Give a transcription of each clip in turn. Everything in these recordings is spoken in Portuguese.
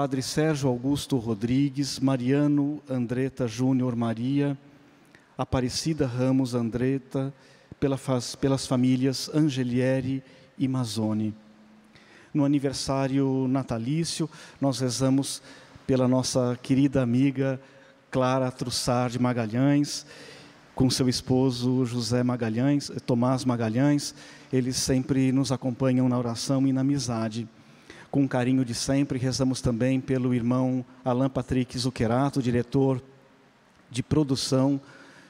Padre Sérgio Augusto Rodrigues, Mariano Andreta Júnior Maria, Aparecida Ramos Andreta, pela, pelas famílias Angelieri e Mazzoni. No aniversário natalício, nós rezamos pela nossa querida amiga Clara Trussard Magalhães, com seu esposo José Magalhães, Tomás Magalhães, eles sempre nos acompanham na oração e na amizade. Com o carinho de sempre, rezamos também pelo irmão Alan Patrick Zuccherato, diretor de produção,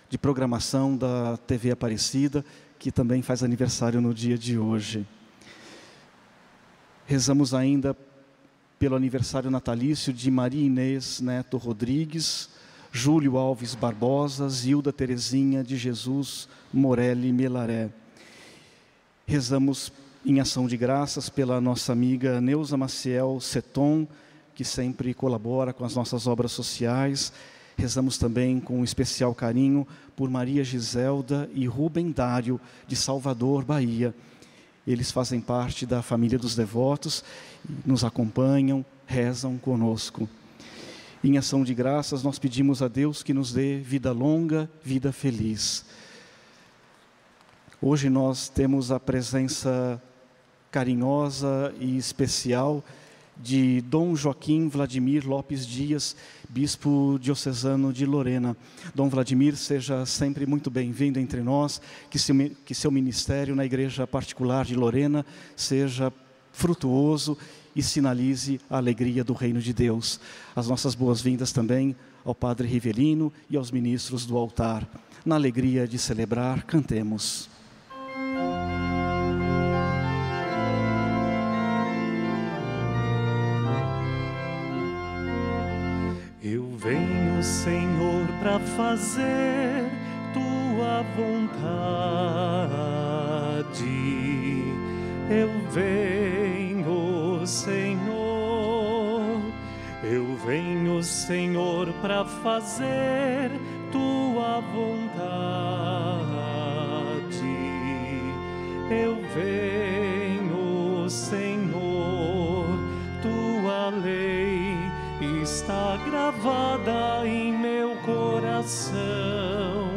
de programação da TV Aparecida, que também faz aniversário no dia de hoje. Rezamos ainda pelo aniversário natalício de Maria Inês Neto Rodrigues, Júlio Alves Barbosa, Zilda Terezinha de Jesus Morelli Melaré. Rezamos em ação de graças pela nossa amiga Neuza Maciel Seton, que sempre colabora com as nossas obras sociais. Rezamos também com especial carinho por Maria Giselda e Rubem Dário, de Salvador, Bahia. Eles fazem parte da família dos devotos, nos acompanham, rezam conosco. Em ação de graças, nós pedimos a Deus que nos dê vida longa, vida feliz. Hoje nós temos a presença carinhosa e especial de Dom Joaquim Vladimir Lopes Dias, bispo diocesano de Lorena. Dom Vladimir, seja sempre muito bem-vindo entre nós, que seu, que seu ministério na Igreja Particular de Lorena seja frutuoso e sinalize a alegria do reino de Deus. As nossas boas-vindas também ao Padre Rivelino e aos ministros do altar. Na alegria de celebrar, cantemos. Fazer tua vontade. Eu venho, Senhor. Eu venho, Senhor, para fazer tua vontade. Eu venho, Senhor, tua lei está gravada coração.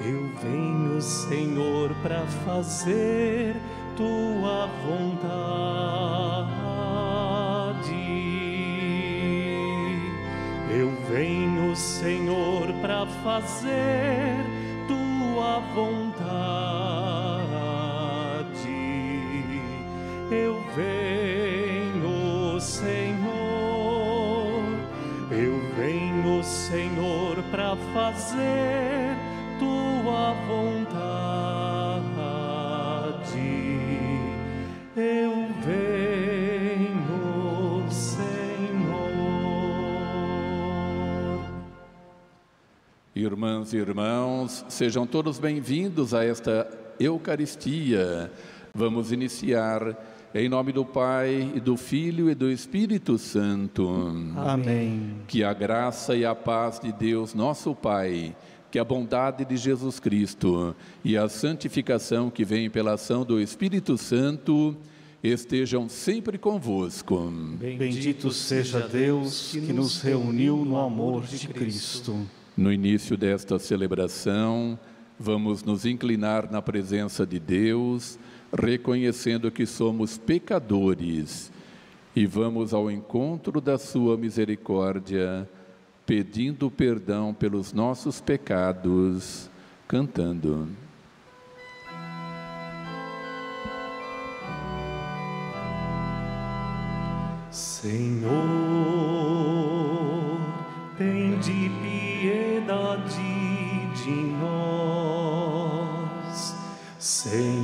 Eu venho, Senhor, para fazer tua vontade. Eu venho, Senhor, para fazer tua vontade. Fazer tua vontade. Eu venho, Senhor. Irmãs e irmãos, sejam todos bem-vindos a esta Eucaristia. Vamos iniciar em nome do Pai, e do Filho e do Espírito Santo. Amém. Que a graça e a paz de Deus, nosso Pai, que a bondade de Jesus Cristo e a santificação que vem pela ação do Espírito Santo estejam sempre convosco. Bendito seja Deus que nos reuniu no amor de Cristo. No início desta celebração, vamos nos inclinar na presença de Deus, reconhecendo que somos pecadores e vamos ao encontro da Sua misericórdia, pedindo perdão pelos nossos pecados, cantando. Senhor, tem de piedade de nós. Senhor,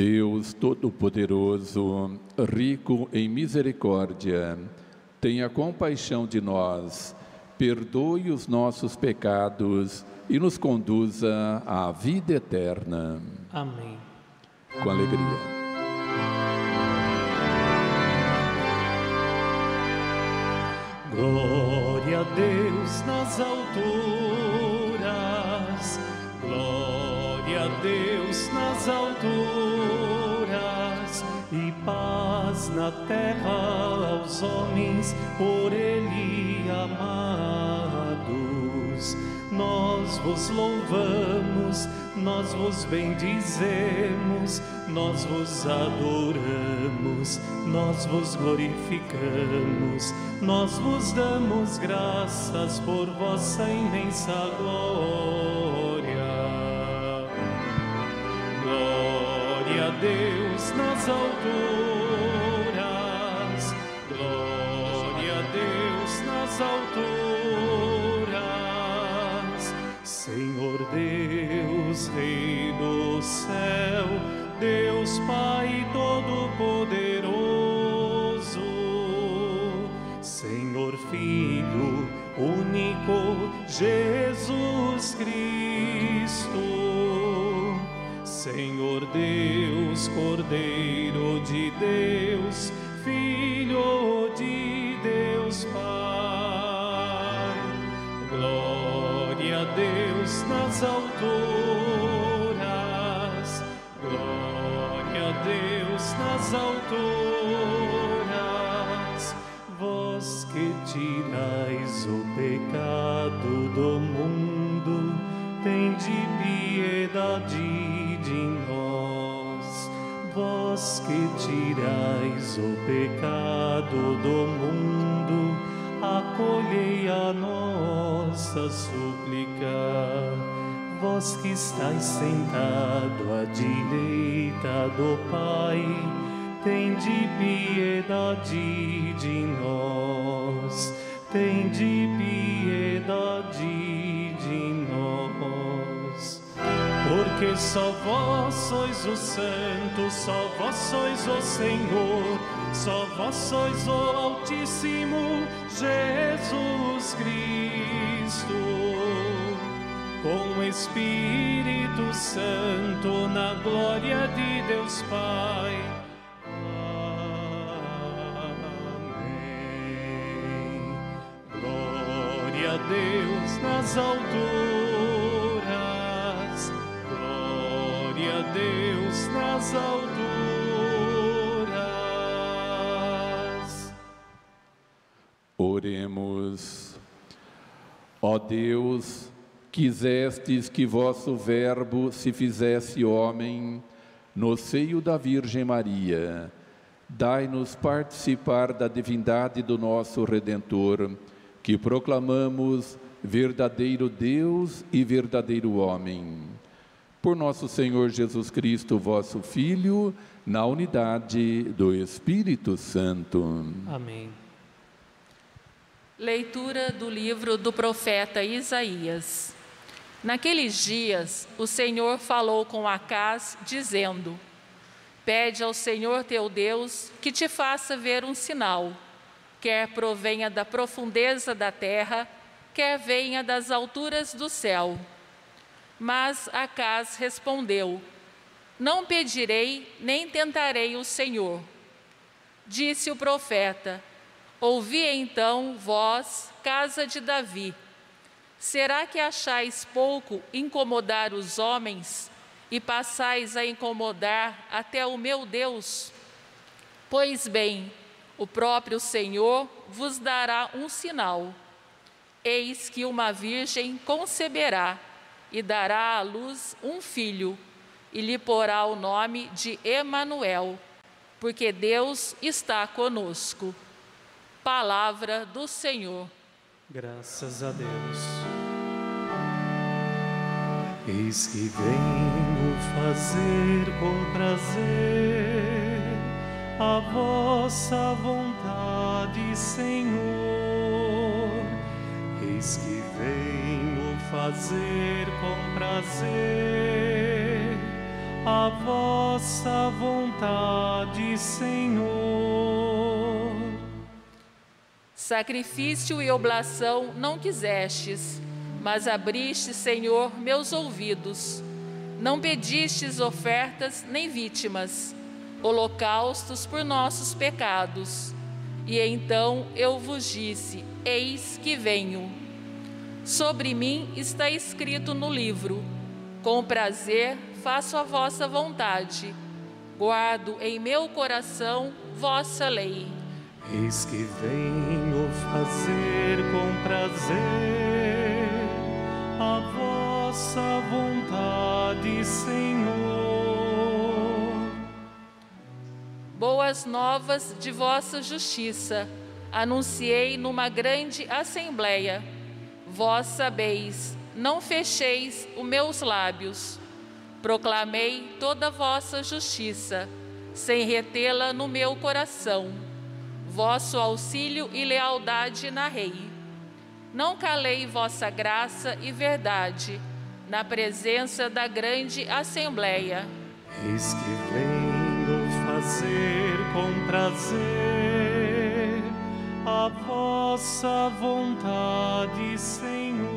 Deus Todo-Poderoso, rico em misericórdia, tenha compaixão de nós, perdoe os nossos pecados e nos conduza à vida eterna. Amém. Com alegria. Glória a Deus nas alturas, glória a Deus nas alturas, e paz na terra aos homens por Ele amados. Nós vos louvamos, nós vos bendizemos, nós vos adoramos, nós vos glorificamos, nós vos damos graças por vossa imensa glória. A Deus nas alturas, glória a Deus nas alturas, Senhor Deus, Rei do céu, Deus Pai Todo-Poderoso, Senhor Filho único, Jesus Cristo. Senhor Deus, Cordeiro de Deus, Filho de Deus Pai. Glória a Deus nas alturas, glória a Deus nas alturas. Vós que tirais o pecado do mundo, tende piedade de nós. Vós que tirais o pecado do mundo, acolhei a nossa súplica. Vós que estáis sentado à direita do Pai, tende piedade de nós. Tende piedade de Porque só vós sois o Santo, só vós sois o Senhor, só vós sois o Altíssimo Jesus Cristo. Com o Espírito Santo na glória de Deus Pai. Amém. Glória a Deus nas alturas, Deus nas alturas. Oremos. Ó Deus, quisestes que vosso Verbo se fizesse homem no seio da Virgem Maria. Dai-nos participar da divindade do nosso Redentor, que proclamamos verdadeiro Deus e verdadeiro homem. Por nosso Senhor Jesus Cristo, vosso Filho, na unidade do Espírito Santo. Amém. Leitura do livro do profeta Isaías. Naqueles dias, o Senhor falou com Acás, dizendo: Pede ao Senhor teu Deus que te faça ver um sinal, quer provenha da profundeza da terra, quer venha das alturas do céu. Mas Acás respondeu: Não pedirei, nem tentarei o Senhor. Disse o profeta: Ouvi então, vós, casa de Davi. Será que achais pouco incomodar os homens e passais a incomodar até o meu Deus? Pois bem, o próprio Senhor vos dará um sinal. Eis que uma virgem conceberá e dará à luz um filho, e lhe porá o nome de Emanuel, porque Deus está conosco. Palavra do Senhor. Graças a Deus. Eis que venho fazer com prazer a vossa vontade, Senhor. Eis que venho fazer com prazer a vossa vontade, Senhor. Sacrifício e oblação não quisestes, mas abriste, Senhor, meus ouvidos. Não pedistes ofertas nem vítimas, holocaustos por nossos pecados. E então eu vos disse: Eis que venho. Sobre mim está escrito no livro: Com prazer faço a vossa vontade. Guardo em meu coração vossa lei. Eis que venho fazer com prazer a vossa vontade, Senhor. Boas novas de vossa justiça anunciei numa grande assembleia. Vós sabeis, não fecheis os meus lábios. Proclamei toda a vossa justiça, sem retê-la no meu coração. Vosso auxílio e lealdade narrei. Não calei vossa graça e verdade, na presença da grande assembleia. Eis que venho fazer com prazer a vossa vontade, Senhor.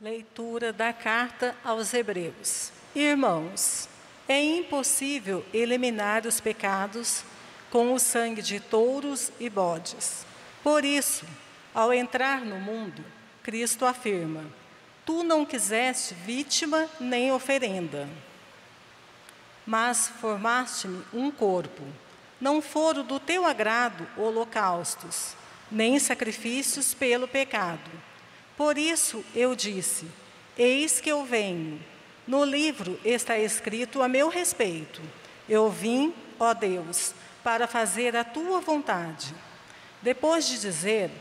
Leitura da carta aos Hebreus. Irmãos, é impossível eliminar os pecados com o sangue de touros e bodes. Por isso, ao entrar no mundo, Cristo afirma: Tu não quiseste vítima nem oferenda, mas formaste-me um corpo. Não foram do teu agrado holocaustos, nem sacrifícios pelo pecado. Por isso eu disse: Eis que eu venho. No livro está escrito a meu respeito: Eu vim, ó Deus, para fazer a tua vontade. Depois de dizer: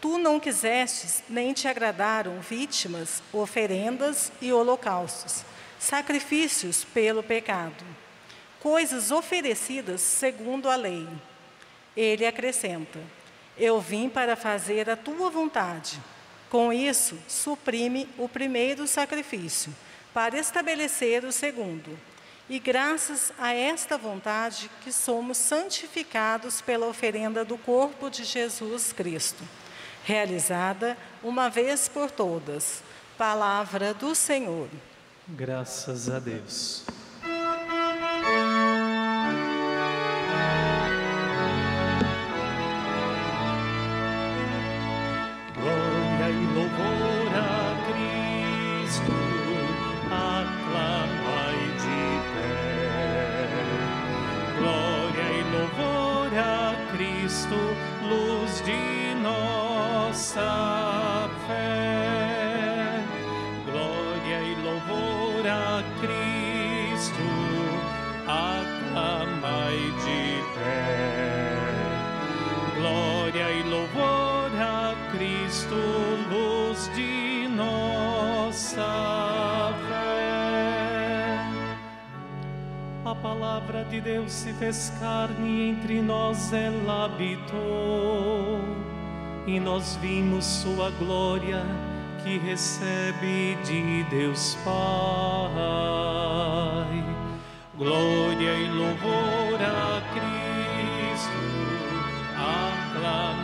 Tu não quisestes, nem te agradaram vítimas, oferendas e holocaustos, sacrifícios pelo pecado, coisas oferecidas segundo a lei. Ele acrescenta: Eu vim para fazer a tua vontade. Com isso, suprime o primeiro sacrifício, para estabelecer o segundo. E graças a esta vontade que somos santificados pela oferenda do corpo de Jesus Cristo, realizada uma vez por todas. Palavra do Senhor. Graças a Deus. Nossa fé. Glória e louvor a Cristo, aclamai de pé. Glória e louvor a Cristo, luz de nossa fé. A palavra de Deus se fez carne entre nós ela habitou, e nós vimos sua glória que recebe de Deus Pai. Glória e louvor a Cristo, aclamai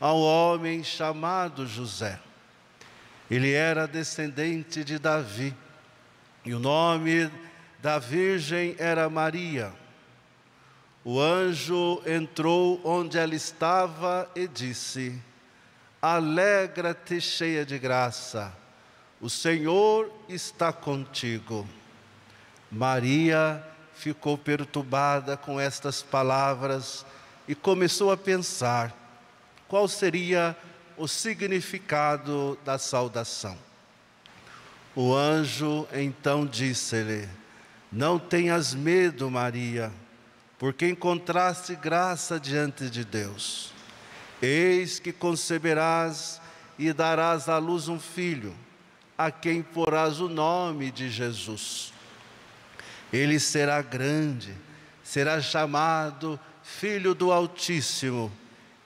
a um homem chamado José. Ele era descendente de Davi e o nome da virgem era Maria. O anjo entrou onde ela estava e disse: Alegra-te, cheia de graça, o Senhor está contigo. Maria ficou perturbada com estas palavras e começou a pensar qual seria o significado da saudação. O anjo então disse-lhe: Não tenhas medo, Maria, porque encontraste graça diante de Deus. Eis que conceberás e darás à luz um filho, a quem porás o nome de Jesus. Ele será grande, será chamado Filho do Altíssimo,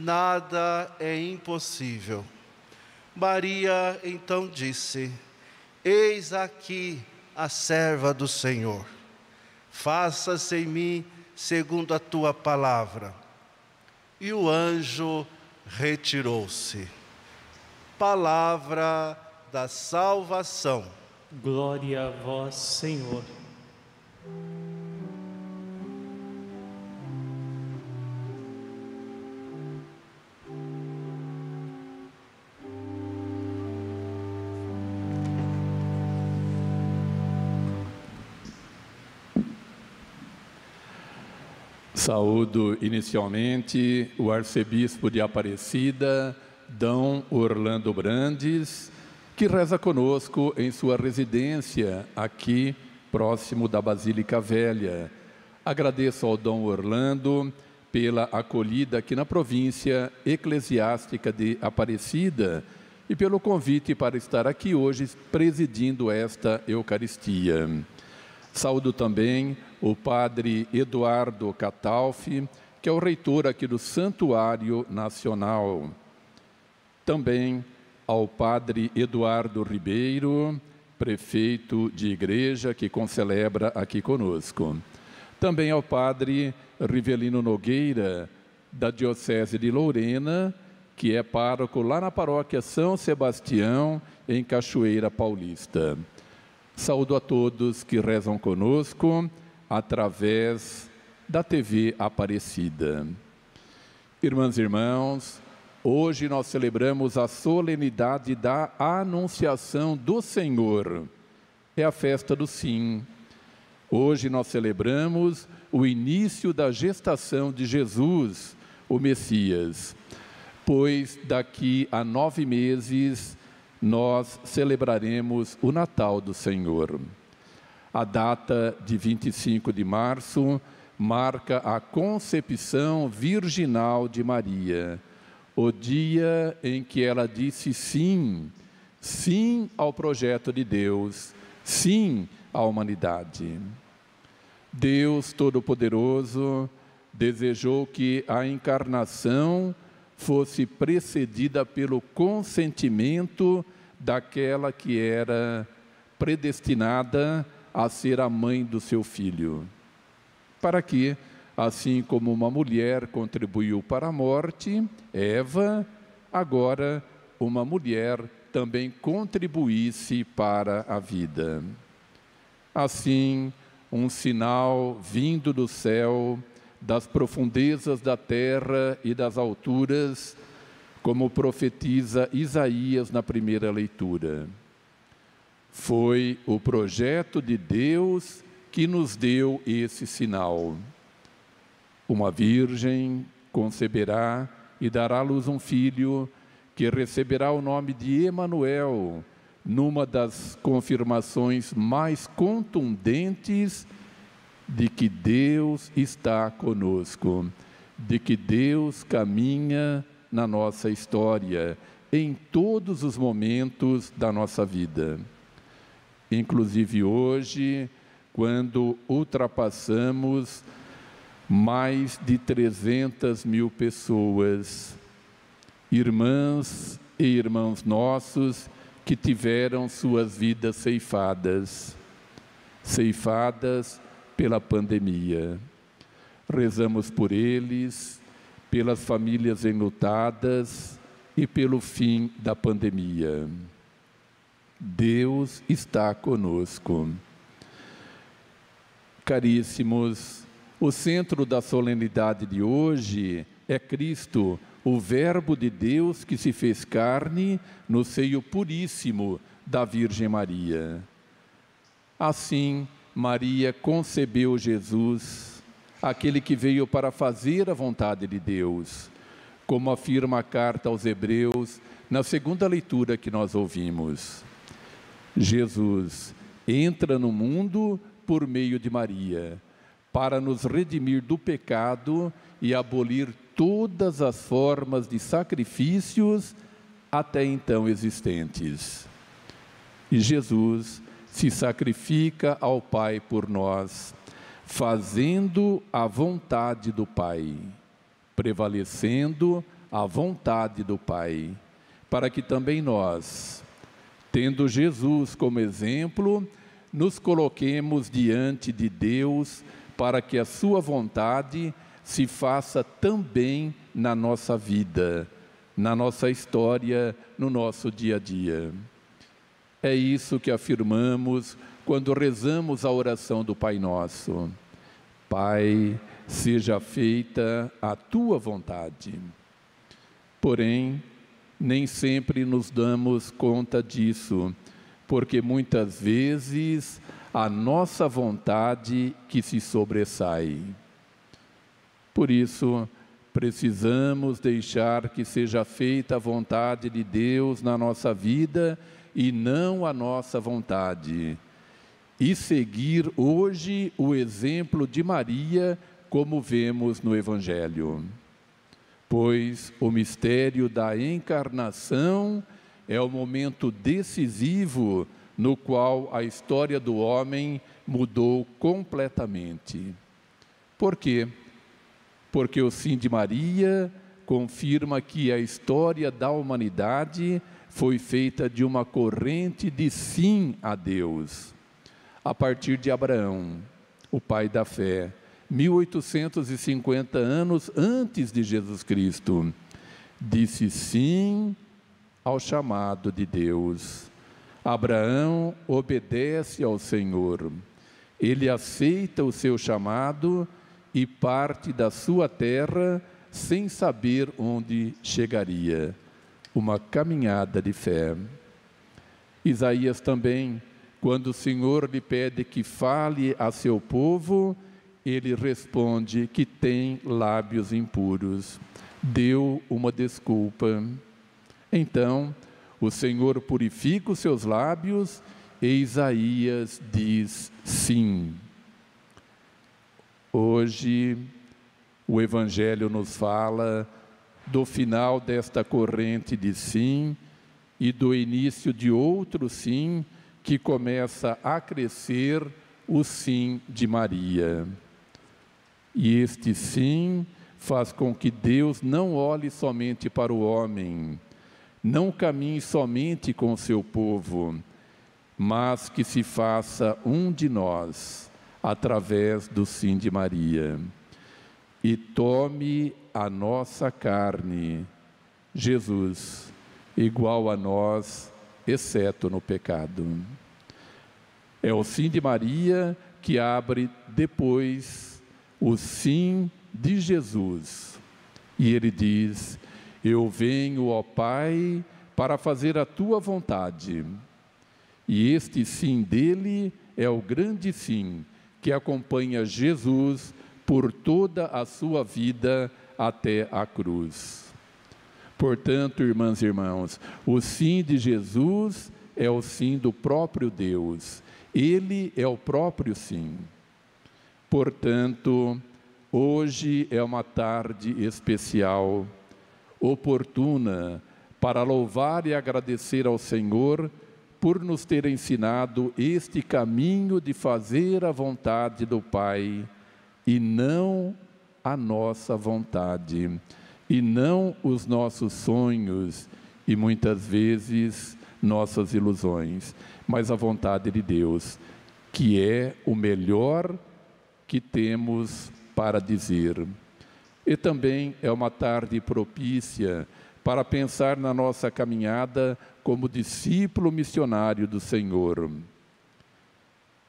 nada é impossível. Maria então disse: Eis aqui a serva do Senhor, faça-se em mim segundo a tua palavra. E o anjo retirou-se. Palavra da salvação. Glória a vós, Senhor. Saúdo inicialmente o arcebispo de Aparecida, D. Orlando Brandes, que reza conosco em sua residência aqui próximo da Basílica Velha. Agradeço ao Dom Orlando pela acolhida aqui na província eclesiástica de Aparecida e pelo convite para estar aqui hoje presidindo esta Eucaristia. Saúdo também o padre Eduardo Catalfi, que é o reitor aqui do Santuário Nacional. Também ao padre Eduardo Ribeiro, prefeito de igreja que concelebra aqui conosco. Também ao padre Rivelino Nogueira, da Diocese de Lorena, que é pároco lá na paróquia São Sebastião, em Cachoeira Paulista. Saúdo a todos que rezam conosco através da TV Aparecida. Irmãs e irmãos, Hoje nós celebramos a solenidade da Anunciação do Senhor. É a festa do sim. Hoje nós celebramos o início da gestação de Jesus, o Messias, pois daqui a nove meses nós celebraremos o Natal do Senhor. A data de 25 de março marca a concepção virginal de Maria o dia em que ela disse sim, sim ao projeto de Deus, sim à humanidade. Deus Todo-Poderoso desejou que a encarnação fosse precedida pelo consentimento daquela que era predestinada a ser a mãe do seu filho, para que Assim como uma mulher contribuiu para a morte, Eva, agora uma mulher também contribuísse para a vida. Assim, um sinal vindo do céu, das profundezas da terra e das alturas, como profetiza Isaías na primeira leitura. Foi o projeto de Deus que nos deu esse sinal. Uma virgem conceberá e dará à luz um filho, que receberá o nome de Emanuel, numa das confirmações mais contundentes de que Deus está conosco, de que Deus caminha na nossa história, em todos os momentos da nossa vida. Inclusive hoje, quando ultrapassamos mais de 300 mil pessoas, irmãs e irmãos nossos que tiveram suas vidas ceifadas, ceifadas pela pandemia. Rezamos por eles, pelas famílias enlutadas e pelo fim da pandemia. Deus está conosco. Caríssimos, o centro da solenidade de hoje é Cristo, o Verbo de Deus que se fez carne no seio puríssimo da Virgem Maria. Assim, Maria concebeu Jesus, aquele que veio para fazer a vontade de Deus, como afirma a carta aos Hebreus na segunda leitura que nós ouvimos. Jesus entra no mundo por meio de Maria, para nos redimir do pecado e abolir todas as formas de sacrifícios até então existentes. E Jesus se sacrifica ao Pai por nós, fazendo a vontade do Pai, prevalecendo a vontade do Pai, para que também nós, tendo Jesus como exemplo, nos coloquemos diante de Deus para que a Sua vontade se faça também na nossa vida, na nossa história, no nosso dia a dia. É isso que afirmamos quando rezamos a oração do Pai Nosso. Pai, seja feita a tua vontade. Porém, nem sempre nos damos conta disso porque muitas vezes a nossa vontade que se sobressai. Por isso, precisamos deixar que seja feita a vontade de Deus na nossa vida e não a nossa vontade. E seguir hoje o exemplo de Maria, como vemos no Evangelho. Pois o mistério da encarnação é o momento decisivo no qual a história do homem mudou completamente. Por quê? Porque o sim de Maria confirma que a história da humanidade foi feita de uma corrente de sim a Deus. A partir de Abraão, o pai da fé, 1850 anos antes de Jesus Cristo, disse sim ao chamado de Deus. Abraão obedece ao Senhor. Ele aceita o seu chamado e parte da sua terra sem saber onde chegaria. Uma caminhada de fé. Isaías também, quando o Senhor lhe pede que fale a seu povo, ele responde que tem lábios impuros. Deu uma desculpa. Então o Senhor purifica os seus lábios e Isaías diz sim. Hoje o Evangelho nos fala do final desta corrente de sim e do início de outro sim que começa a crescer o sim de Maria. E este sim faz com que Deus não olhe somente para o homem, não caminhe somente com o seu povo, mas que se faça um de nós, através do sim de Maria, e tome a nossa carne, Jesus, igual a nós, exceto no pecado. É o sim de Maria que abre depois o sim de Jesus. E ele diz: eu venho, ó Pai, para fazer a tua vontade. E este sim dele é o grande sim que acompanha Jesus por toda a sua vida até a cruz. Portanto, irmãs e irmãos, o sim de Jesus é o sim do próprio Deus. Ele é o próprio sim. Portanto, hoje é uma tarde especial, oportuna, para louvar e agradecer ao Senhor por nos ter ensinado este caminho de fazer a vontade do Pai e não a nossa vontade, e não os nossos sonhos e muitas vezes nossas ilusões, mas a vontade de Deus, que é o melhor que temos para dizer. E também é uma tarde propícia para pensar na nossa caminhada como discípulo missionário do Senhor.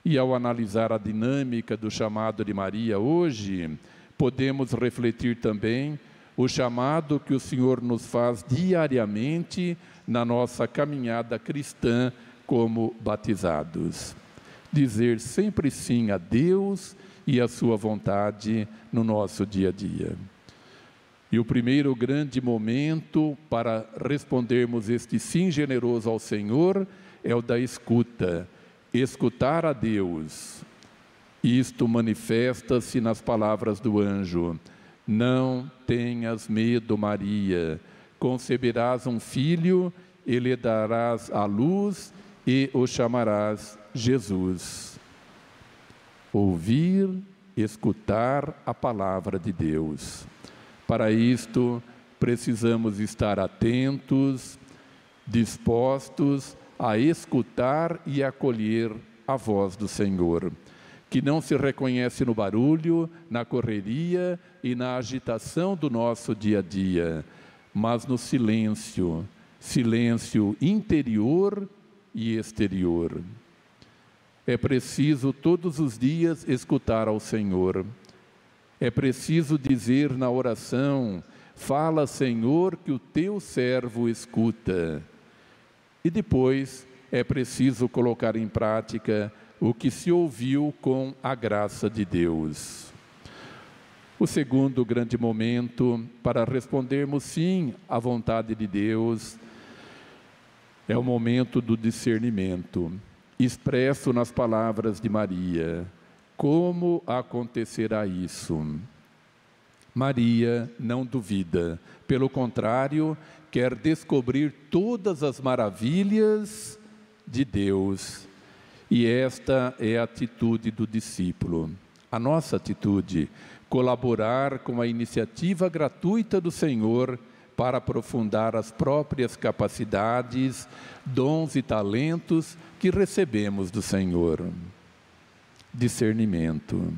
E ao analisar a dinâmica do chamado de Maria hoje, podemos refletir também o chamado que o Senhor nos faz diariamente na nossa caminhada cristã como batizados. Dizer sempre sim a Deus e a Sua vontade no nosso dia a dia. E o primeiro grande momento para respondermos este sim generoso ao Senhor é o da escuta. Escutar a Deus. Isto manifesta-se nas palavras do anjo: Não tenhas medo, Maria. Conceberás um filho e lhe darás a luz e o chamarás Jesus. Ouvir, escutar a palavra de Deus. Para isto, precisamos estar atentos, dispostos a escutar e acolher a voz do Senhor, que não se reconhece no barulho, na correria e na agitação do nosso dia a dia, mas no silêncio, silêncio interior e exterior. É preciso todos os dias escutar ao Senhor é preciso dizer na oração: Fala, Senhor, que o teu servo escuta. E depois é preciso colocar em prática o que se ouviu com a graça de Deus. O segundo grande momento para respondermos sim à vontade de Deus é o momento do discernimento, expresso nas palavras de Maria. Como acontecerá isso? Maria não duvida, pelo contrário, quer descobrir todas as maravilhas de Deus. E esta é a atitude do discípulo. A nossa atitude, colaborar com a iniciativa gratuita do Senhor para aprofundar as próprias capacidades, dons e talentos que recebemos do Senhor discernimento.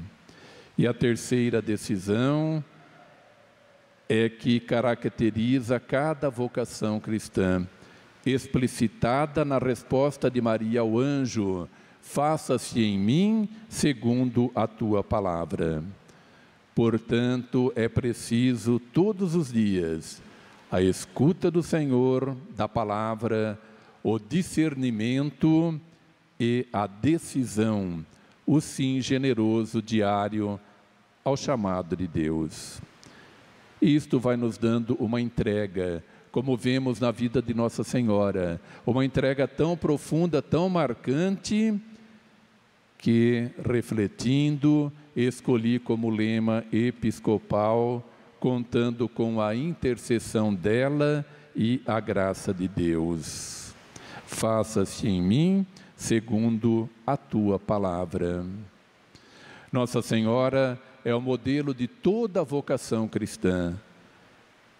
E a terceira decisão é que caracteriza cada vocação cristã, explicitada na resposta de Maria ao anjo: Faça-se em mim segundo a tua palavra. Portanto, é preciso todos os dias a escuta do Senhor, da palavra, o discernimento e a decisão o sim generoso diário ao chamado de Deus. Isto vai nos dando uma entrega, como vemos na vida de Nossa Senhora, uma entrega tão profunda, tão marcante, que, refletindo, escolhi como lema episcopal, contando com a intercessão dela e a graça de Deus. Faça-se em mim segundo a tua palavra. Nossa Senhora é o modelo de toda a vocação cristã.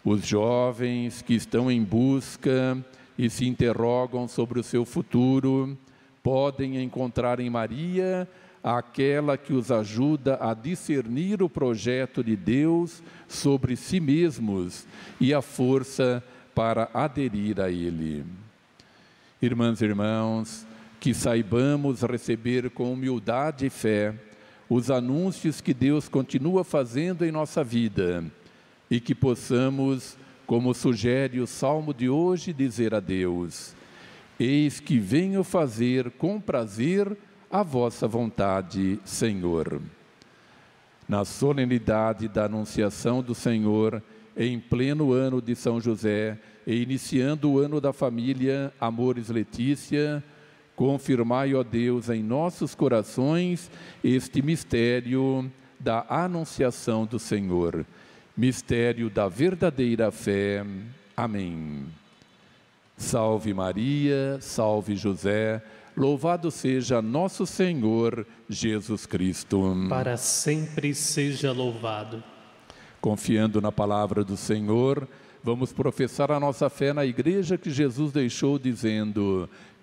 Os jovens que estão em busca e se interrogam sobre o seu futuro podem encontrar em Maria aquela que os ajuda a discernir o projeto de Deus sobre si mesmos e a força para aderir a Ele. Irmãs e irmãos, que saibamos receber com humildade e fé os anúncios que Deus continua fazendo em nossa vida e que possamos, como sugere o salmo de hoje, dizer a Deus: Eis que venho fazer com prazer a vossa vontade, Senhor. Na solenidade da Anunciação do Senhor, em pleno ano de São José, e iniciando o ano da família Amores Letícia, confirmai, ó Deus, em nossos corações este mistério da anunciação do Senhor, mistério da verdadeira fé. Amém. Salve Maria, salve José, louvado seja nosso Senhor Jesus Cristo. Para sempre seja louvado. Confiando na palavra do Senhor, vamos professar a nossa fé na igreja que Jesus deixou, dizendo: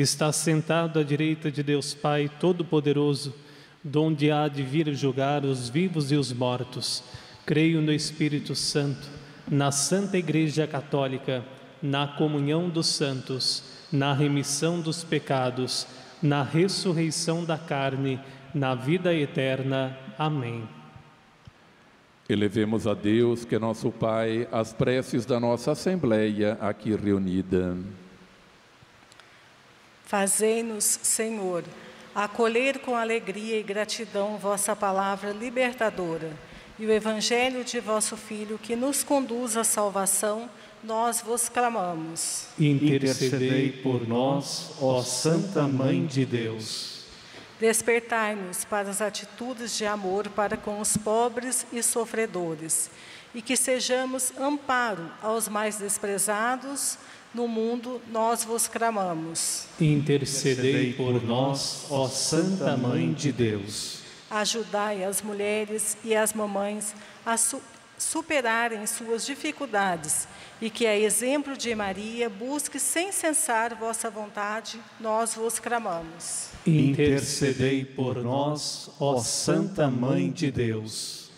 está sentado à direita de Deus Pai Todo-Poderoso, donde há de vir julgar os vivos e os mortos. Creio no Espírito Santo, na Santa Igreja Católica, na comunhão dos santos, na remissão dos pecados, na ressurreição da carne, na vida eterna. Amém. Elevemos a Deus, que é nosso Pai, as preces da nossa Assembleia aqui reunida. Fazei-nos, Senhor, acolher com alegria e gratidão vossa palavra libertadora e o evangelho de vosso Filho que nos conduz à salvação, nós vos clamamos. Intercedei por nós, ó Santa Mãe de Deus. Despertai-nos para as atitudes de amor para com os pobres e sofredores, e que sejamos amparo aos mais desprezados. No mundo, nós vos clamamos. Intercedei por nós, ó Santa Mãe de Deus. Ajudai as mulheres e as mamães a su superarem suas dificuldades e que, a exemplo de Maria, busque sem cessar vossa vontade, nós vos clamamos. Intercedei por nós, ó Santa Mãe de Deus.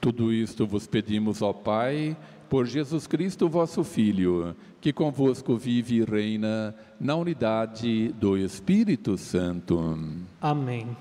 Tudo isto vos pedimos, ó Pai, por Jesus Cristo, vosso Filho, que convosco vive e reina na unidade do Espírito Santo. Amém.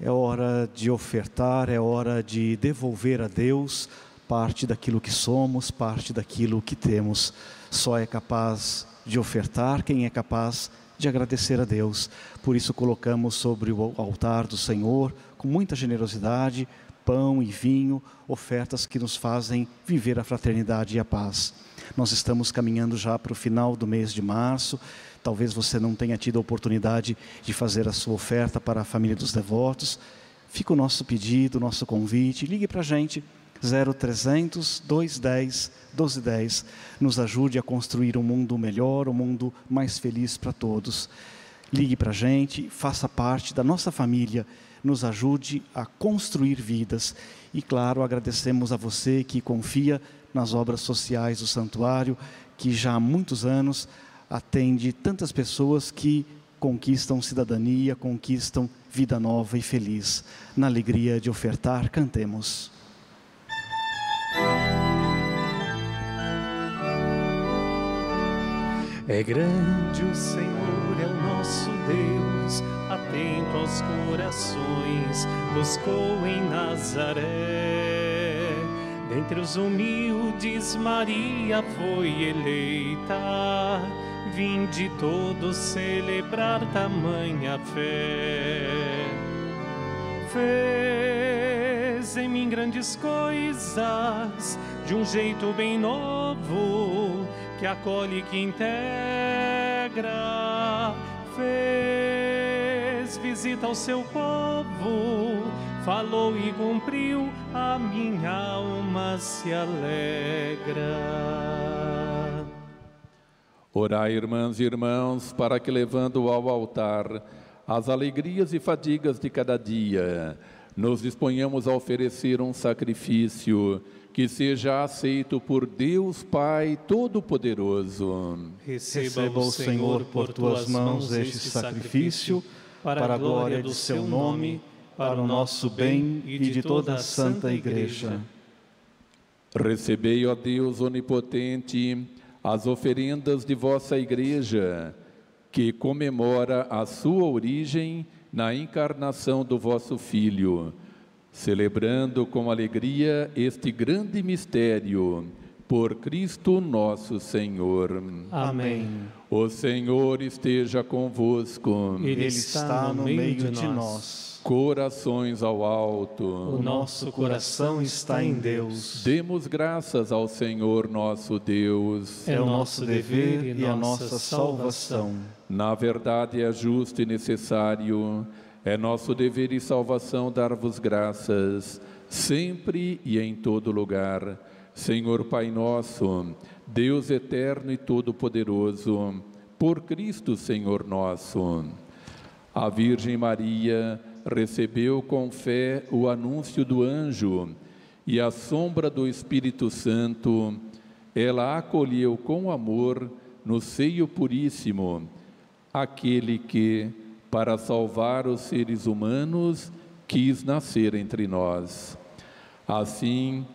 É hora de ofertar, é hora de devolver a Deus parte daquilo que somos, parte daquilo que temos. Só é capaz de ofertar quem é capaz de agradecer a Deus. Por isso colocamos sobre o altar do Senhor, com muita generosidade, pão e vinho, ofertas que nos fazem viver a fraternidade e a paz. Nós estamos caminhando já para o final do mês de março. Talvez você não tenha tido a oportunidade de fazer a sua oferta para a família dos devotos. Fica o nosso pedido, o nosso convite. Ligue para a gente, 0300 210 1210 nos ajude a construir um mundo melhor, um mundo mais feliz para todos. Ligue para a gente, faça parte da nossa família, nos ajude a construir vidas. E, claro, agradecemos a você que confia nas obras sociais do santuário, que já há muitos anos atende tantas pessoas que conquistam cidadania, conquistam vida nova e feliz. Na alegria de ofertar, cantemos. É grande o Senhor, é o nosso Deus, aos corações, buscou em Nazaré. Dentre os humildes, Maria foi eleita. Vinde todos celebrar tamanha fé. Fez em mim grandes coisas, de um jeito bem novo que acolhe, que integra, fez visita ao seu povo, falou e cumpriu, a minha alma se alegra. Orai, irmãs e irmãos, para que levando ao altar as alegrias e fadigas de cada dia, nos disponhamos a oferecer um sacrifício que seja aceito por Deus Pai Todo-Poderoso. Receba o Senhor por tuas mãos este sacrifício, para a glória do seu nome, para o nosso bem e de toda a Santa Igreja. Recebei, ó Deus Onipotente, as oferendas de vossa Igreja, que comemora a sua origem na encarnação do vosso Filho, celebrando com alegria este grande mistério por Cristo nosso Senhor. Amém. O Senhor esteja convosco. Ele está no meio de nós. Corações ao alto. O nosso coração está em Deus. Demos graças ao Senhor nosso Deus. É o nosso dever e a nossa salvação. Na verdade é justo e necessário, é nosso dever e salvação dar-vos graças, sempre e em todo lugar Senhor Pai nosso, Deus eterno e todo-poderoso, por Cristo, Senhor nosso. A Virgem Maria recebeu com fé o anúncio do anjo e a sombra do Espírito Santo, ela acolheu com amor no seio puríssimo aquele que, para salvar os seres humanos, quis nascer entre nós. Assim,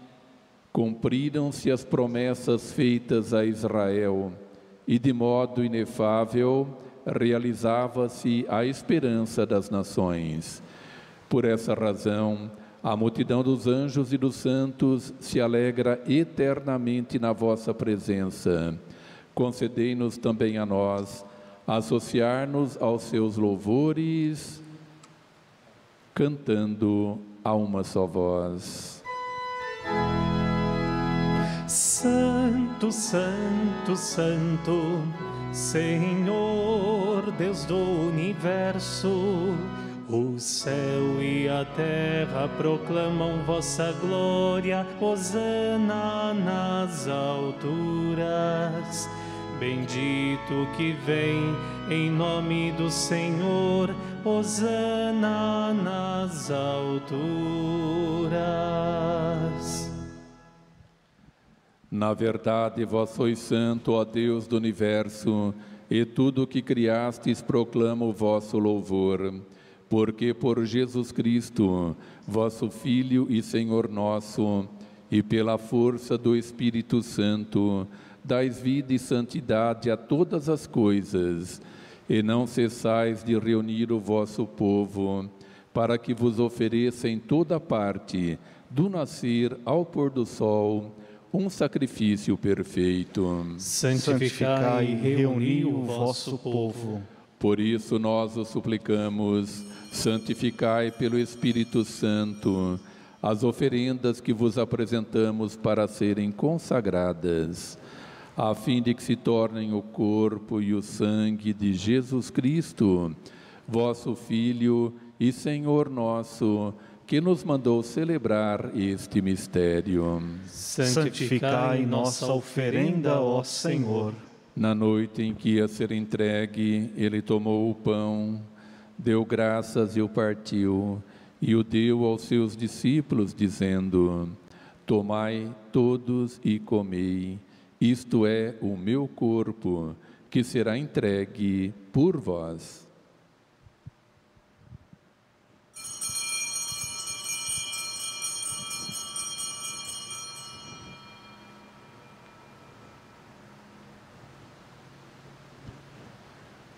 cumpriram-se as promessas feitas a Israel e de modo inefável realizava-se a esperança das nações. Por essa razão, a multidão dos anjos e dos santos se alegra eternamente na vossa presença. Concedei-nos também a nós associar-nos aos seus louvores, cantando a uma só voz. Santo, Santo, Santo, Senhor Deus do universo, o céu e a terra proclamam vossa glória, hosana nas alturas. Bendito que vem em nome do Senhor, hosana nas alturas. Na verdade, vós sois santo, ó Deus do universo, e tudo o que criastes proclama o vosso louvor. Porque por Jesus Cristo, vosso Filho e Senhor nosso, e pela força do Espírito Santo, dais vida e santidade a todas as coisas, e não cessais de reunir o vosso povo, para que vos ofereça em toda parte, do nascer ao pôr do sol, um sacrifício perfeito. Santificai e reuni o vosso povo. Por isso nós o suplicamos, santificai pelo Espírito Santo as oferendas que vos apresentamos para serem consagradas, a fim de que se tornem o corpo e o sangue de Jesus Cristo, vosso Filho e Senhor nosso, que nos mandou celebrar este mistério. Santificai nossa oferenda, ó Senhor. Na noite em que ia ser entregue, ele tomou o pão, deu graças e o partiu, e o deu aos seus discípulos, dizendo: Tomai todos e comei, isto é o meu corpo, que será entregue por vós.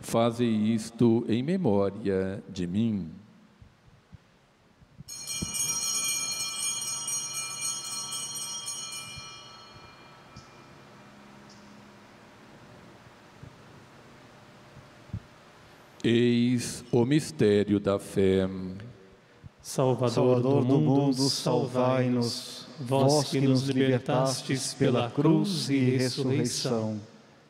Faze isto em memória de mim. Eis o mistério da fé. Salvador, Salvador do mundo, salvai-nos, vós que nos libertastes pela cruz e ressurreição.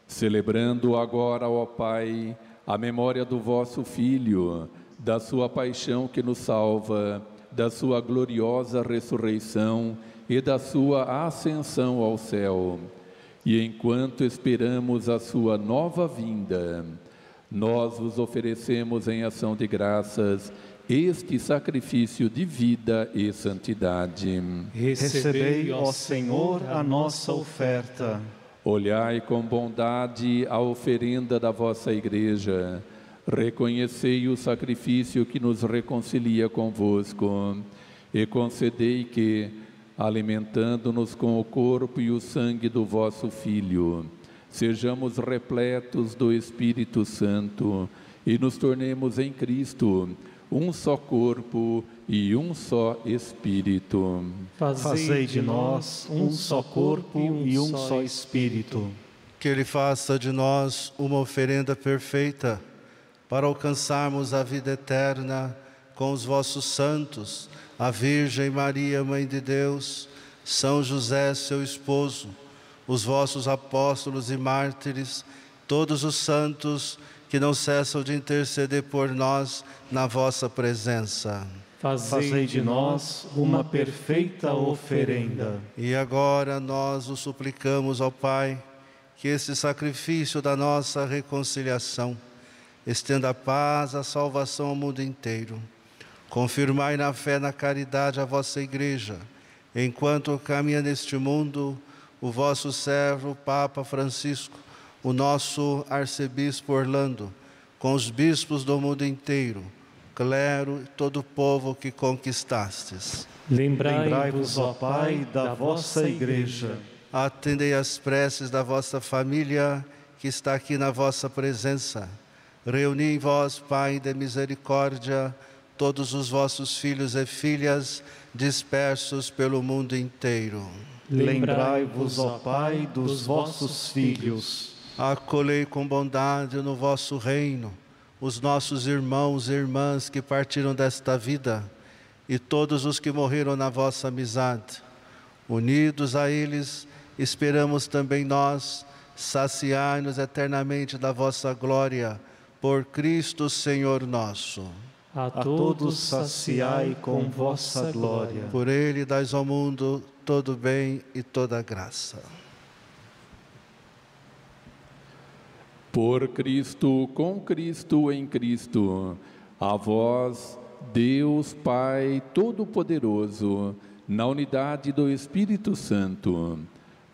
Celebrando agora, ó Pai, a memória do vosso Filho, da sua paixão que nos salva, da sua gloriosa ressurreição e da sua ascensão ao céu. E enquanto esperamos a sua nova vinda, nós vos oferecemos em ação de graças este sacrifício de vida e santidade. Recebei, ó Senhor, a nossa oferta. Olhai com bondade a oferenda da vossa Igreja. Reconhecei o sacrifício que nos reconcilia convosco e concedei que, alimentando-nos com o corpo e o sangue do vosso Filho, sejamos repletos do Espírito Santo e nos tornemos em Cristo um só corpo e um só Espírito. Fazei de nós um só corpo e um só Espírito. Que Ele faça de nós uma oferenda perfeita para alcançarmos a vida eterna com os vossos santos, a Virgem Maria, Mãe de Deus, São José, seu esposo, os vossos apóstolos e mártires, todos os santos que não cessam de interceder por nós na vossa presença. Fazei de nós uma perfeita oferenda. E agora nós o suplicamos ao Pai que esse sacrifício da nossa reconciliação estenda a paz, a salvação ao mundo inteiro. Confirmai na fé, na caridade a vossa igreja, enquanto caminha neste mundo o vosso servo, o Papa Francisco, o nosso arcebispo Orlando, com os bispos do mundo inteiro, clero e todo o povo que conquistastes. Lembrai-vos, ó Pai, da vossa igreja. Atendei as preces da vossa família que está aqui na vossa presença. Reuni em vós, Pai de misericórdia, todos os vossos filhos e filhas dispersos pelo mundo inteiro. Lembrai-vos, ó Pai, dos vossos filhos. Acolhei com bondade no vosso reino os nossos irmãos e irmãs que partiram desta vida e todos os que morreram na vossa amizade. Unidos a eles, esperamos também nós saciar-nos eternamente da vossa glória por Cristo Senhor nosso. A todos saciai com vossa glória. Por ele dais ao mundo todo bem e toda graça. Por Cristo, com Cristo, em Cristo, a vós, Deus Pai Todo-Poderoso, na unidade do Espírito Santo,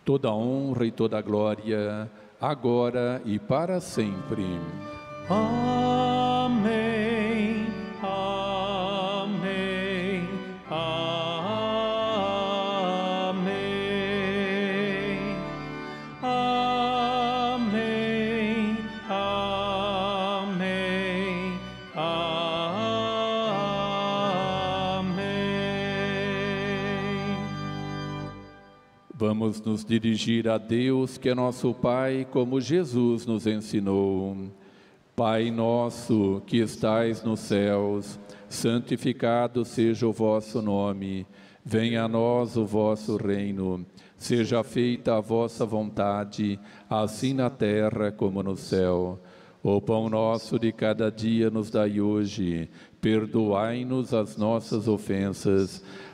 toda honra e toda glória, agora e para sempre. Amém. Nos dirigir a Deus, que é nosso Pai, como Jesus nos ensinou. Pai nosso que estais nos céus, santificado seja o vosso nome. Venha a nós o vosso reino. Seja feita a vossa vontade, assim na terra como no céu. O pão nosso de cada dia nos dai hoje. Perdoai-nos as nossas ofensas,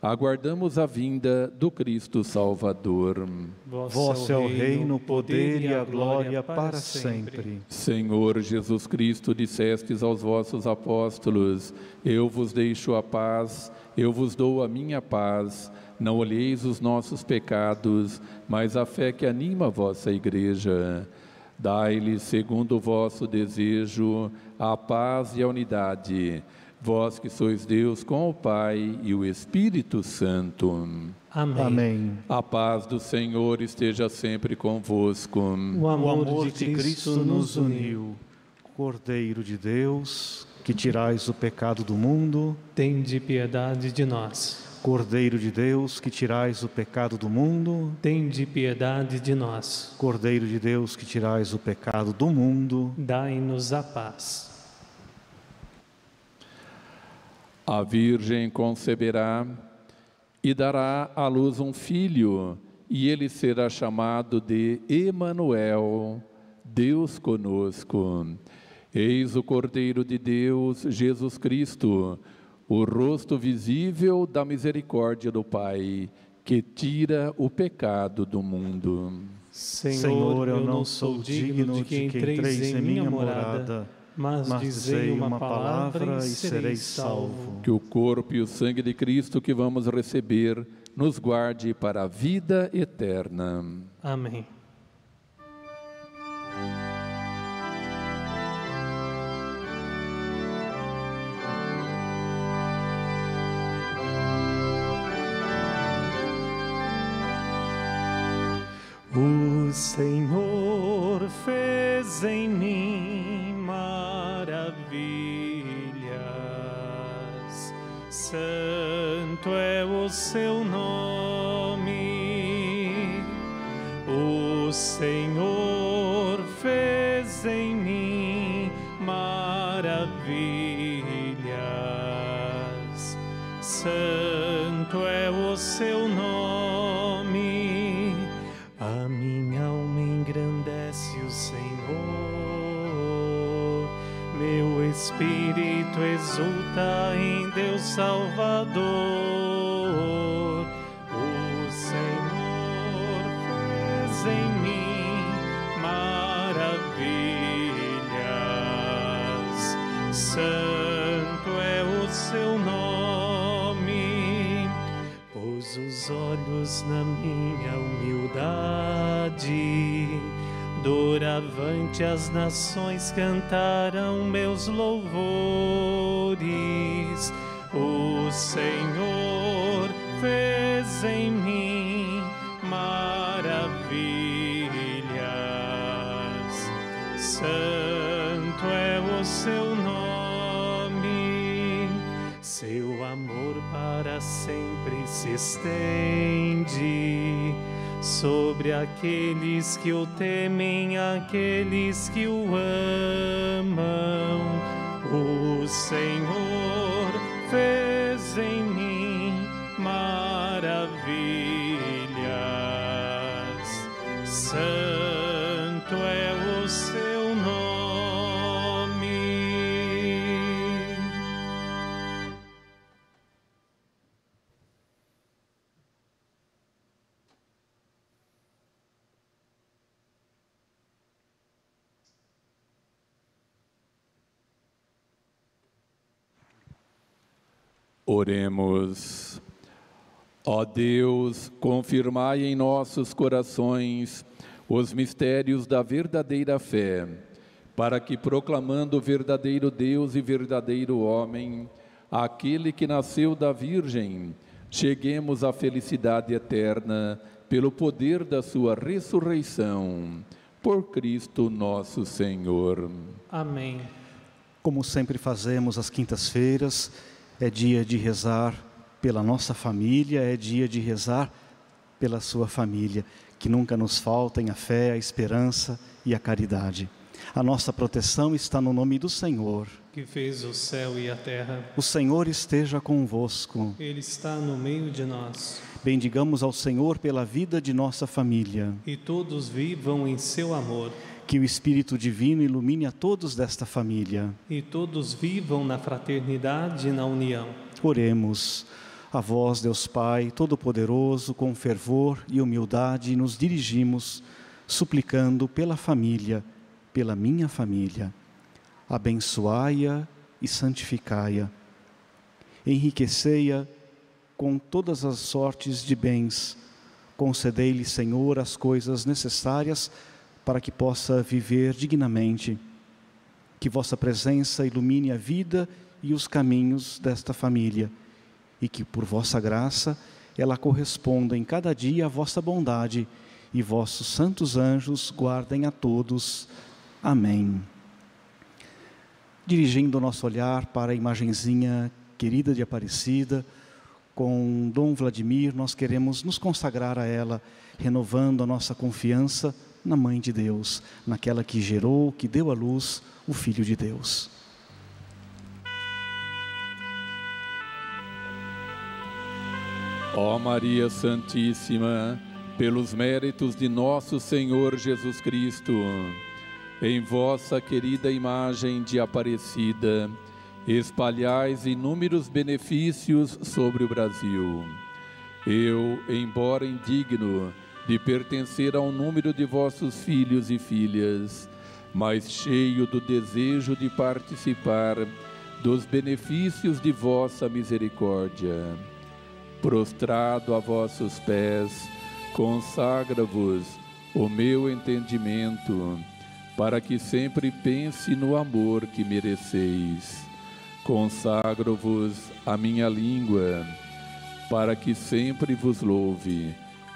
aguardamos a vinda do Cristo Salvador. Vosso é o reino, o poder e a glória para sempre. Senhor Jesus Cristo, dissestes aos vossos apóstolos: Eu vos deixo a paz, eu vos dou a minha paz. Não olheis os nossos pecados, mas a fé que anima a vossa igreja. Dai-lhe, segundo o vosso desejo, a paz e a unidade vós que sois Deus com o Pai e o Espírito Santo. Amém. Amém. A paz do Senhor esteja sempre convosco. O amor, o amor de Cristo nos uniu. Cordeiro de Deus, que tirais o pecado do mundo, Tende piedade de nós. Cordeiro de Deus, que tirais o pecado do mundo, Tende piedade de nós. Cordeiro de Deus, que tirais o pecado do mundo, Dai-nos a paz. A Virgem conceberá e dará à luz um filho, e ele será chamado de Emanuel, Deus conosco. Eis o Cordeiro de Deus, Jesus Cristo, o rosto visível da misericórdia do Pai, que tira o pecado do mundo. Senhor, eu não sou digno de que entreis em minha morada, mas, mas dizei uma palavra e serei salvo. Que o corpo e o sangue de Cristo que vamos receber nos guarde para a vida eterna. Amém. O Senhor fez em mim maravilhas, santo é o seu nome. O Senhor espírito exulta em Deus Salvador. O Senhor fez em mim maravilhas, santo é o seu nome, pôs os olhos na minha humildade. Doravante as nações cantarão meus louvores. O Senhor fez em mim maravilhas. Santo é o seu nome. Seu amor para sempre se estende sobre aqueles que o temem, aqueles que o amam. O Senhor fez em mim maravilhas. Oremos. Ó Deus, confirmai em nossos corações os mistérios da verdadeira fé, para que, proclamando o verdadeiro Deus e verdadeiro homem, aquele que nasceu da Virgem, cheguemos à felicidade eterna pelo poder da Sua ressurreição. Por Cristo nosso Senhor. Amém. Como sempre fazemos às quintas-feiras, é dia de rezar pela nossa família, é dia de rezar pela sua família, que nunca nos faltem a fé, a esperança e a caridade. A nossa proteção está no nome do Senhor. Que fez o céu e a terra. O Senhor esteja convosco. Ele está no meio de nós. Bendigamos ao Senhor pela vida de nossa família. E todos vivam em seu amor. Que o Espírito Divino ilumine a todos desta família. E todos vivam na fraternidade e na união. Oremos. A vós, Deus Pai, Todo-Poderoso, com fervor e humildade nos dirigimos, suplicando pela família, pela minha família. Abençoai-a e santificai-a. Enriquecei-a com todas as sortes de bens. Concedei-lhe, Senhor, as coisas necessárias para que possa viver dignamente. Que vossa presença ilumine a vida e os caminhos desta família e que por vossa graça ela corresponda em cada dia à vossa bondade e vossos santos anjos guardem a todos. Amém. Dirigindo o nosso olhar para a imagenzinha querida de Aparecida, com Dom Vladimir, nós queremos nos consagrar a ela, renovando a nossa confiança na Mãe de Deus, naquela que gerou, que deu à luz o Filho de Deus. Ó Maria Santíssima, pelos méritos de nosso Senhor Jesus Cristo, em vossa querida imagem de Aparecida, espalhais inúmeros benefícios sobre o Brasil. Eu, embora indigno de pertencer ao número de vossos filhos e filhas, mas cheio do desejo de participar dos benefícios de vossa misericórdia, prostrado a vossos pés, consagra-vos o meu entendimento, para que sempre pense no amor que mereceis. Consagro-vos a minha língua, para que sempre vos louve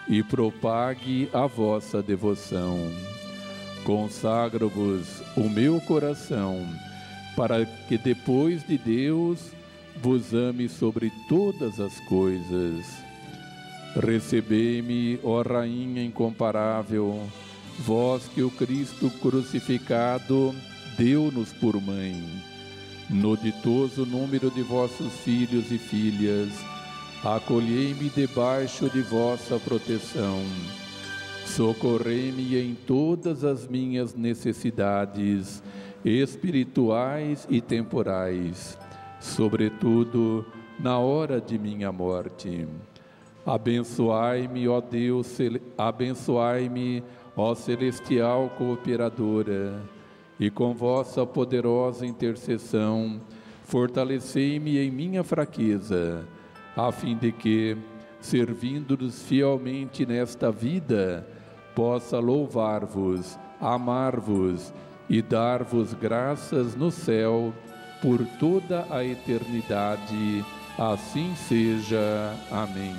e propague a vossa devoção. Consagro-vos o meu coração, para que depois de Deus vos ame sobre todas as coisas. Recebei-me, ó Rainha incomparável, vós que o Cristo crucificado deu-nos por mãe. No ditoso número de vossos filhos e filhas, acolhei-me debaixo de vossa proteção. Socorrei-me em todas as minhas necessidades espirituais e temporais, sobretudo na hora de minha morte. Abençoai-me, ó Deus, abençoai-me, ó celestial cooperadora, e com vossa poderosa intercessão, fortalecei-me em minha fraqueza, a fim de que, servindo-nos fielmente nesta vida, possa louvar-vos, amar-vos e dar-vos graças no céu por toda a eternidade. Assim seja. Amém.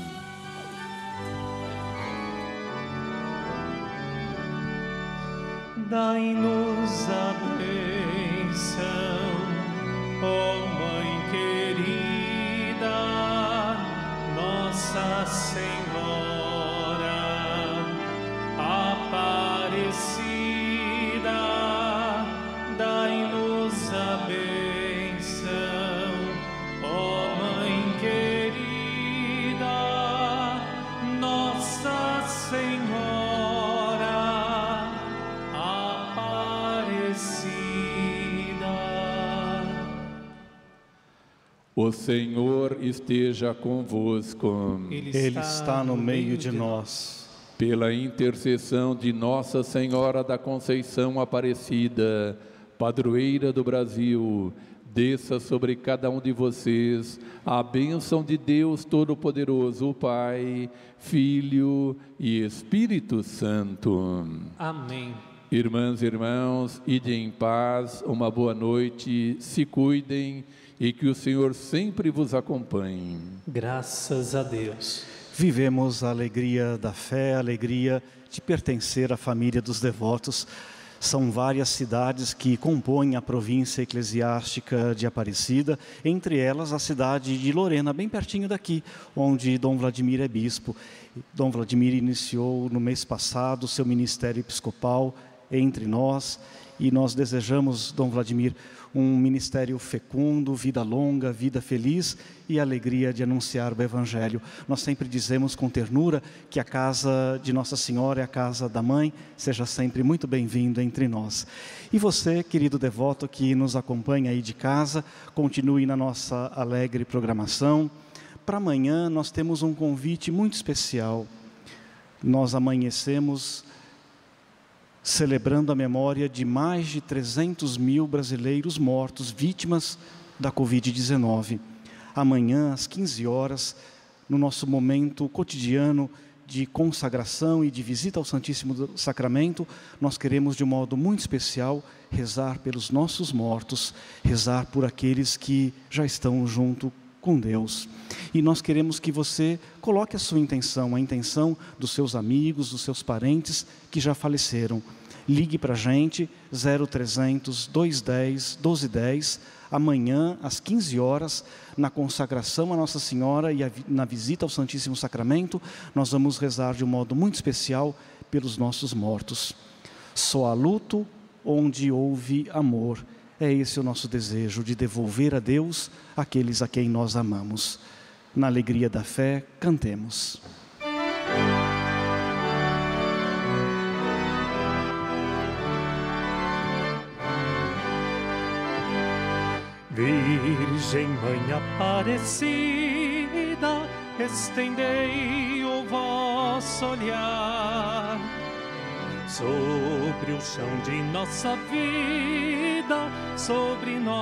Dai-nos a bênção, ó Mãe Nossa O Senhor esteja convosco. Ele está no meio de nós. Pela intercessão de Nossa Senhora da Conceição Aparecida, padroeira do Brasil, desça sobre cada um de vocês a bênção de Deus Todo-Poderoso, o Pai, Filho e Espírito Santo. Amém. Irmãs e irmãos, ide em paz, uma boa noite, se cuidem e que o Senhor sempre vos acompanhe. Graças a Deus. Vivemos a alegria da fé, a alegria de pertencer à família dos devotos. São várias cidades que compõem a província eclesiástica de Aparecida, entre elas a cidade de Lorena, bem pertinho daqui, onde Dom Vladimir é bispo. Dom Vladimir iniciou no mês passado seu ministério episcopal entre nós e nós desejamos, Dom Vladimir, um ministério fecundo, vida longa, vida feliz e alegria de anunciar o Evangelho. Nós sempre dizemos com ternura que a casa de Nossa Senhora é a casa da Mãe, seja sempre muito bem-vindo entre nós. E você, querido devoto que nos acompanha aí de casa, continue na nossa alegre programação. Para amanhã nós temos um convite muito especial. Nós amanhecemos celebrando a memória de mais de 300 mil brasileiros mortos, vítimas da Covid-19. Amanhã, às 15 horas, no nosso momento cotidiano de consagração e de visita ao Santíssimo Sacramento, nós queremos, de um modo muito especial, rezar pelos nossos mortos, rezar por aqueles que já estão junto com Deus. E nós queremos que você coloque a sua intenção, a intenção dos seus amigos, dos seus parentes que já faleceram. Ligue para a gente, 0300 210 1210, amanhã às 15 horas, na consagração a Nossa Senhora e na visita ao Santíssimo Sacramento, nós vamos rezar de um modo muito especial pelos nossos mortos. Só há luto onde houve amor. É esse o nosso desejo de devolver a Deus aqueles a quem nós amamos. Na alegria da fé, cantemos. Virgem Mãe Aparecida, estendei o vosso olhar sobre o chão de nossa vida, sobre nós.